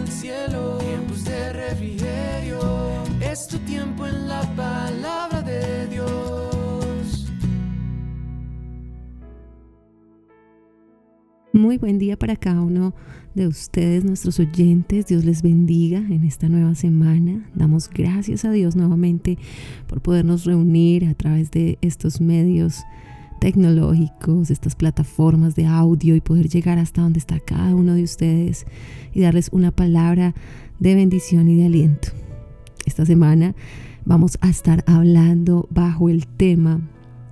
el cielo, tiempos de refrigerio. Es tu tiempo en la palabra de Dios. Muy buen día para cada uno de ustedes, nuestros oyentes. Dios les bendiga en esta nueva semana. Damos gracias a Dios nuevamente por podernos reunir a través de estos medios tecnológicos, estas plataformas de audio y poder llegar hasta donde está cada uno de ustedes y darles una palabra de bendición y de aliento. Esta semana vamos a estar hablando bajo el tema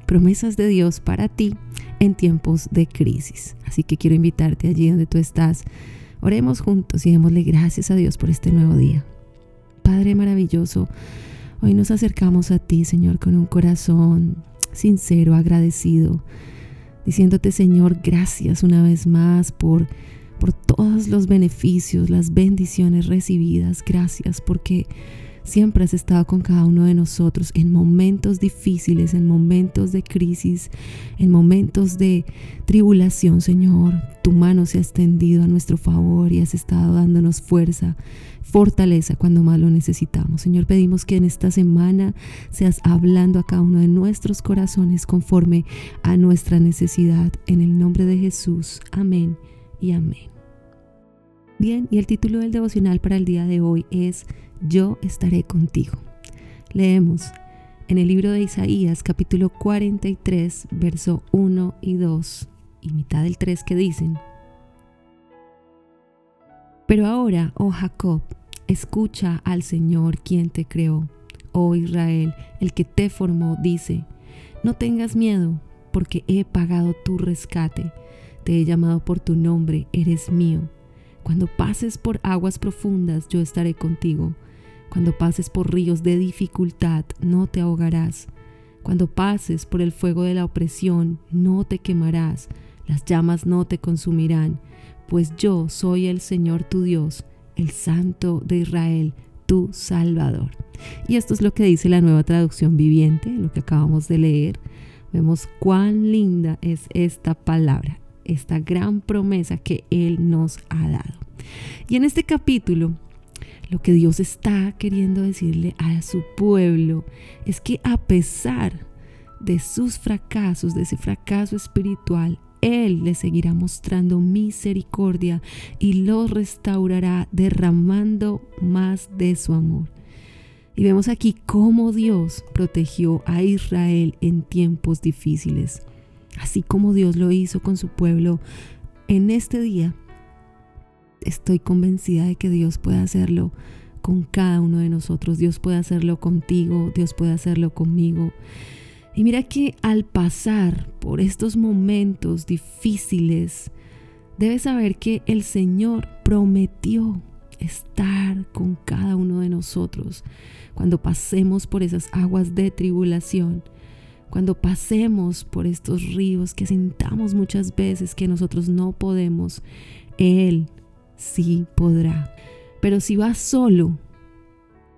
promesas de Dios para ti en tiempos de crisis. Así que quiero invitarte allí donde tú estás. Oremos juntos y démosle gracias a Dios por este nuevo día. Padre maravilloso, hoy nos acercamos a ti, Señor, con un corazón sincero, agradecido, diciéndote, Señor, gracias una vez más por por todos los beneficios, las bendiciones recibidas. Gracias porque siempre has estado con cada uno de nosotros en momentos difíciles, en momentos de crisis, en momentos de tribulación, Señor. Tu mano se ha extendido a nuestro favor y has estado dándonos fuerza, fortaleza cuando más lo necesitamos. Señor, pedimos que en esta semana seas hablando a cada uno de nuestros corazones conforme a nuestra necesidad. En el nombre de Jesús. Amén y amén. Bien, y el título del devocional para el día de hoy es Yo estaré contigo. Leemos en el libro de Isaías capítulo 43, verso 1 y 2 y mitad del 3 que dicen, Pero ahora, oh Jacob, escucha al Señor quien te creó. Oh Israel, el que te formó, dice, no tengas miedo, porque he pagado tu rescate te he llamado por tu nombre, eres mío. Cuando pases por aguas profundas, yo estaré contigo. Cuando pases por ríos de dificultad, no te ahogarás. Cuando pases por el fuego de la opresión, no te quemarás. Las llamas no te consumirán, pues yo soy el Señor tu Dios, el Santo de Israel, tu Salvador. Y esto es lo que dice la nueva traducción viviente, lo que acabamos de leer. Vemos cuán linda es esta palabra esta gran promesa que Él nos ha dado. Y en este capítulo, lo que Dios está queriendo decirle a su pueblo es que a pesar de sus fracasos, de ese fracaso espiritual, Él le seguirá mostrando misericordia y los restaurará derramando más de su amor. Y vemos aquí cómo Dios protegió a Israel en tiempos difíciles así como Dios lo hizo con su pueblo en este día, estoy convencida de que Dios puede hacerlo con cada uno de nosotros. Dios puede hacerlo contigo, Dios puede hacerlo conmigo. Y mira que al pasar por estos momentos difíciles, debes saber que el Señor prometió estar con cada uno de nosotros cuando pasemos por esas aguas de tribulación cuando pasemos por estos ríos que sintamos muchas veces que nosotros no podemos, Él sí podrá. Pero si vas solo,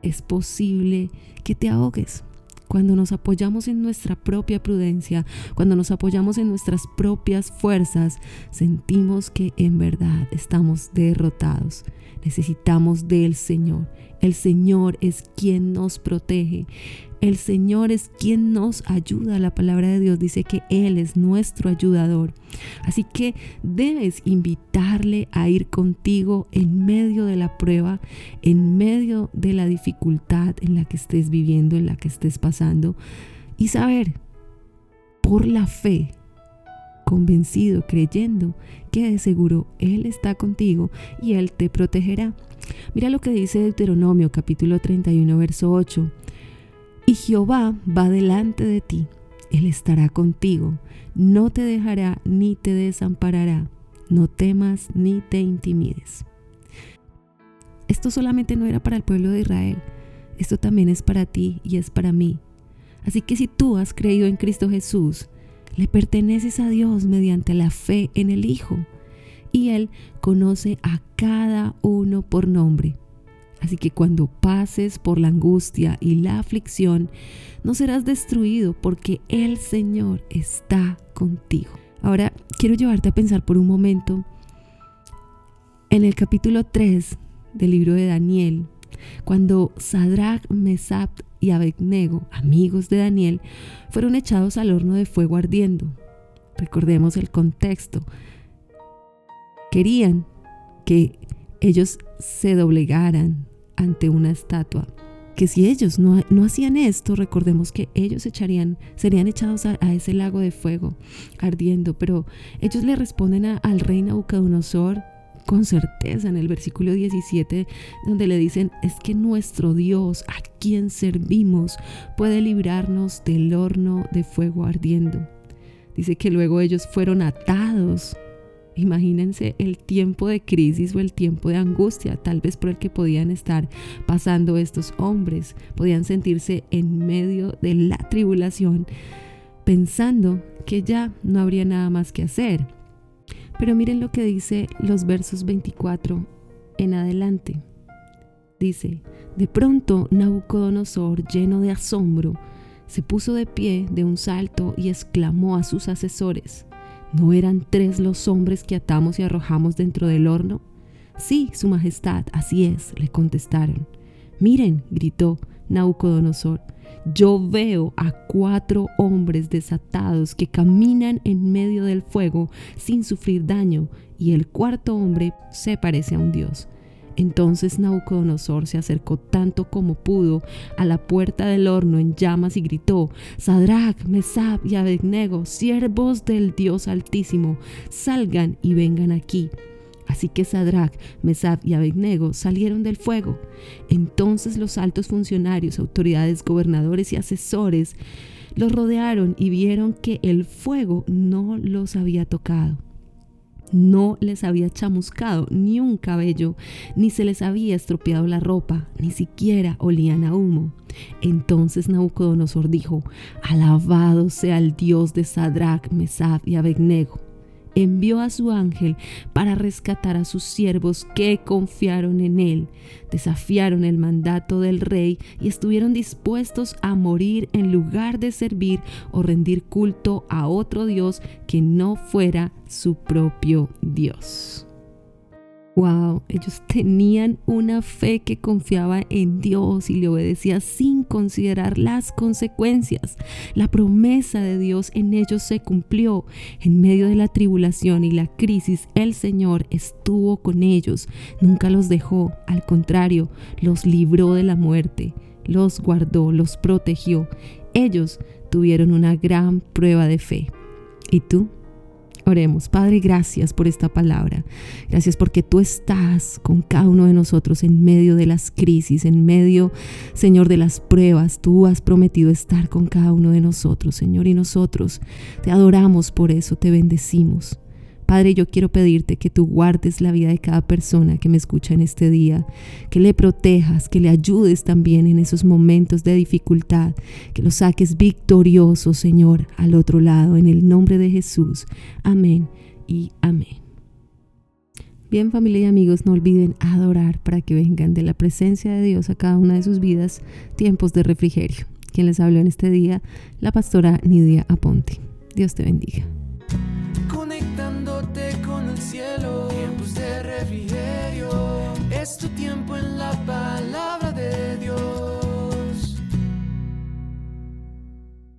es posible que te ahogues. Cuando nos apoyamos en nuestra propia prudencia, cuando nos apoyamos en nuestras propias fuerzas, sentimos que en verdad estamos derrotados. Necesitamos del Señor. El Señor es quien nos protege. El Señor es quien nos ayuda. La palabra de Dios dice que Él es nuestro ayudador. Así que debes invitarle a ir contigo en medio de la prueba, en medio de la dificultad en la que estés viviendo, en la que estés pasando. Y saber, por la fe, convencido, creyendo que de seguro Él está contigo y Él te protegerá. Mira lo que dice Deuteronomio capítulo 31, verso 8. Y Jehová va delante de ti, Él estará contigo, no te dejará ni te desamparará, no temas ni te intimides. Esto solamente no era para el pueblo de Israel, esto también es para ti y es para mí. Así que si tú has creído en Cristo Jesús, le perteneces a Dios mediante la fe en el Hijo, y Él conoce a cada uno por nombre. Así que cuando pases por la angustia y la aflicción, no serás destruido porque el Señor está contigo. Ahora quiero llevarte a pensar por un momento en el capítulo 3 del libro de Daniel, cuando Sadrach, Mesach y Abednego, amigos de Daniel, fueron echados al horno de fuego ardiendo. Recordemos el contexto. Querían que ellos se doblegaran ante una estatua. Que si ellos no, hacían esto, recordemos que ellos echarían, serían echados a, ese lago de fuego ardiendo. Pero ellos le responden al rey Nabucodonosor con certeza en el versículo 17, donde le dicen, es que nuestro Dios, a quien servimos, puede librarnos del horno de fuego ardiendo. Dice que luego ellos fueron atados. Imagínense el tiempo de crisis o el tiempo de angustia, tal vez por el que podían estar pasando estos hombres. Podían sentirse en medio de la tribulación, pensando que ya no habría nada más que hacer pero miren lo que dice los versos 24 en adelante. Dice, de pronto Nabucodonosor, lleno de asombro, se puso de pie de un salto y exclamó a sus asesores, ¿no eran tres los hombres que atamos y arrojamos dentro del horno? Sí, Su Majestad, así es, le contestaron. Miren, gritó Nabucodonosor, yo veo a cuatro hombres desatados que caminan en medio del fuego sin sufrir daño y el cuarto hombre se parece a un dios. Entonces Nabucodonosor se acercó tanto como pudo a la puerta del horno en llamas y gritó, Sadrach, Mesab y Abednego, siervos del Dios Altísimo, salgan y vengan aquí. Así que Sadrach, Mesab y Abednego salieron del fuego. Entonces los altos funcionarios, autoridades, gobernadores y asesores los rodearon y vieron que el fuego no los había tocado. No les había chamuscado ni un cabello, ni se les había estropeado la ropa, ni siquiera olían a humo. Entonces Nabucodonosor dijo, Alabado sea el Dios de Sadrach, Mesab y Abednego envió a su ángel para rescatar a sus siervos que confiaron en él, desafiaron el mandato del rey y estuvieron dispuestos a morir en lugar de servir o rendir culto a otro Dios que no fuera su propio Dios. Wow, ellos tenían una fe que confiaba en Dios y le obedecía sin considerar las consecuencias. La promesa de Dios en ellos se cumplió. En medio de la tribulación y la crisis, el Señor estuvo con ellos. Nunca los dejó, al contrario, los libró de la muerte, los guardó, los protegió. Ellos tuvieron una gran prueba de fe. ¿Y tú? Oremos, Padre, gracias por esta palabra. Gracias porque tú estás con cada uno de nosotros en medio de las crisis, en medio, Señor, de las pruebas. Tú has prometido estar con cada uno de nosotros, Señor, y nosotros te adoramos por eso, te bendecimos. Padre, yo quiero pedirte que tú guardes la vida de cada persona que me escucha en este día, que le protejas, que le ayudes también en esos momentos de dificultad, que lo saques victorioso, Señor, al otro lado, en el nombre de Jesús. Amén y amén. Bien familia y amigos, no olviden adorar para que vengan de la presencia de Dios a cada una de sus vidas tiempos de refrigerio. Quien les habló en este día, la pastora Nidia Aponte. Dios te bendiga.